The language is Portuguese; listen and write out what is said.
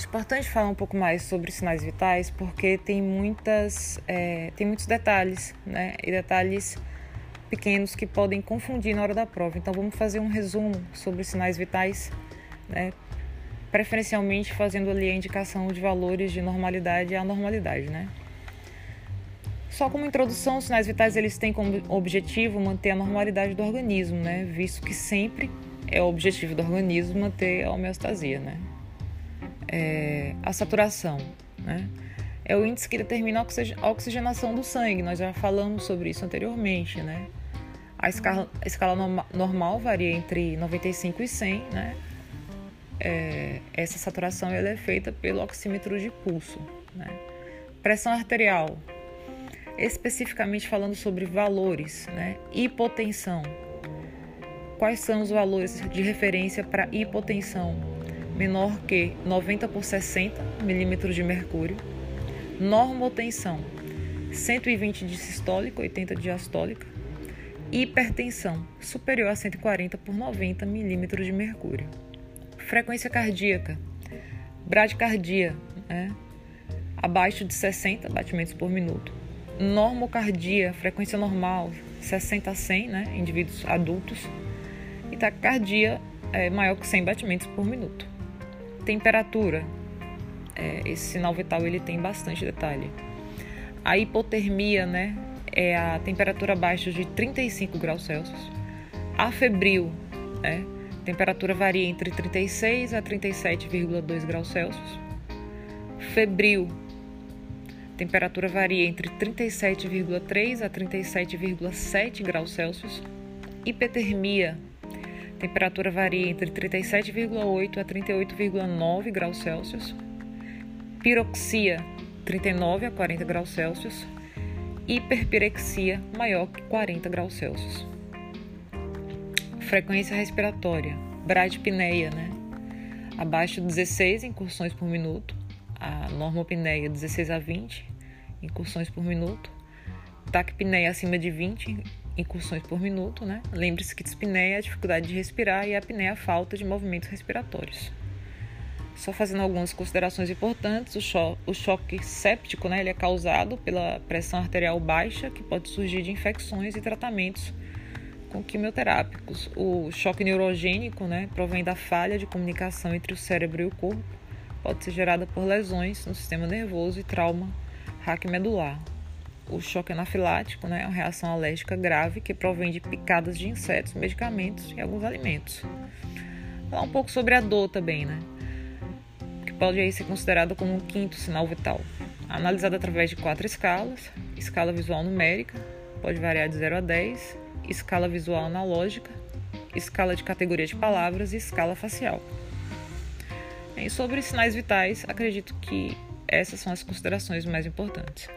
Acho importante falar um pouco mais sobre sinais vitais porque tem muitas, é, tem muitos detalhes, né? E detalhes pequenos que podem confundir na hora da prova. Então vamos fazer um resumo sobre sinais vitais, né? Preferencialmente fazendo ali a indicação de valores de normalidade e anormalidade, né? Só como introdução, os sinais vitais eles têm como objetivo manter a normalidade do organismo, né? Visto que sempre é o objetivo do organismo manter a homeostasia, né? É, a saturação, né? É o índice que determina a oxigenação do sangue. Nós já falamos sobre isso anteriormente, né? A escala, a escala normal varia entre 95 e 100, né? É, essa saturação ela é feita pelo oxímetro de pulso. Né? Pressão arterial, especificamente falando sobre valores, né? Hipotensão. Quais são os valores de referência para hipotensão? Menor que 90 por 60 milímetros de mercúrio. Normotensão, 120 de sistólica, 80 de diastólica. Hipertensão, superior a 140 por 90 milímetros de mercúrio. Frequência cardíaca, bradicardia, né? abaixo de 60 batimentos por minuto. Normocardia, frequência normal, 60 a 100, né? indivíduos adultos. E taquicardia é maior que 100 batimentos por minuto. Temperatura. É, esse sinal vital ele tem bastante detalhe. A hipotermia, né, é a temperatura abaixo de 35 graus Celsius. A febril, né, temperatura varia entre 36 a 37,2 graus Celsius. Febril, temperatura varia entre 37,3 a 37,7 graus Celsius. Hipertermia, Temperatura varia entre 37,8 a 38,9 graus Celsius. Piroxia, 39 a 40 graus Celsius. Hiperpirexia, maior que 40 graus Celsius. Frequência respiratória, bradipneia, né? Abaixo de 16 incursões por minuto. A normopneia, 16 a 20 incursões por minuto. Taquipneia acima de 20 incursões por minuto, né? Lembre-se que dispneia é a dificuldade de respirar e a apneia é a falta de movimentos respiratórios. Só fazendo algumas considerações importantes, o, cho o choque séptico, né, ele é causado pela pressão arterial baixa, que pode surgir de infecções e tratamentos com quimioterápicos. O choque neurogênico, né, provém da falha de comunicação entre o cérebro e o corpo, pode ser gerada por lesões no sistema nervoso e trauma raquimedular o choque anafilático, né, é uma reação alérgica grave que provém de picadas de insetos, medicamentos e alguns alimentos. Falar um pouco sobre a dor também, né, que pode aí ser considerada como um quinto sinal vital. Analisada através de quatro escalas: escala visual numérica, pode variar de 0 a 10, escala visual analógica, escala de categoria de palavras e escala facial. E sobre sinais vitais, acredito que essas são as considerações mais importantes.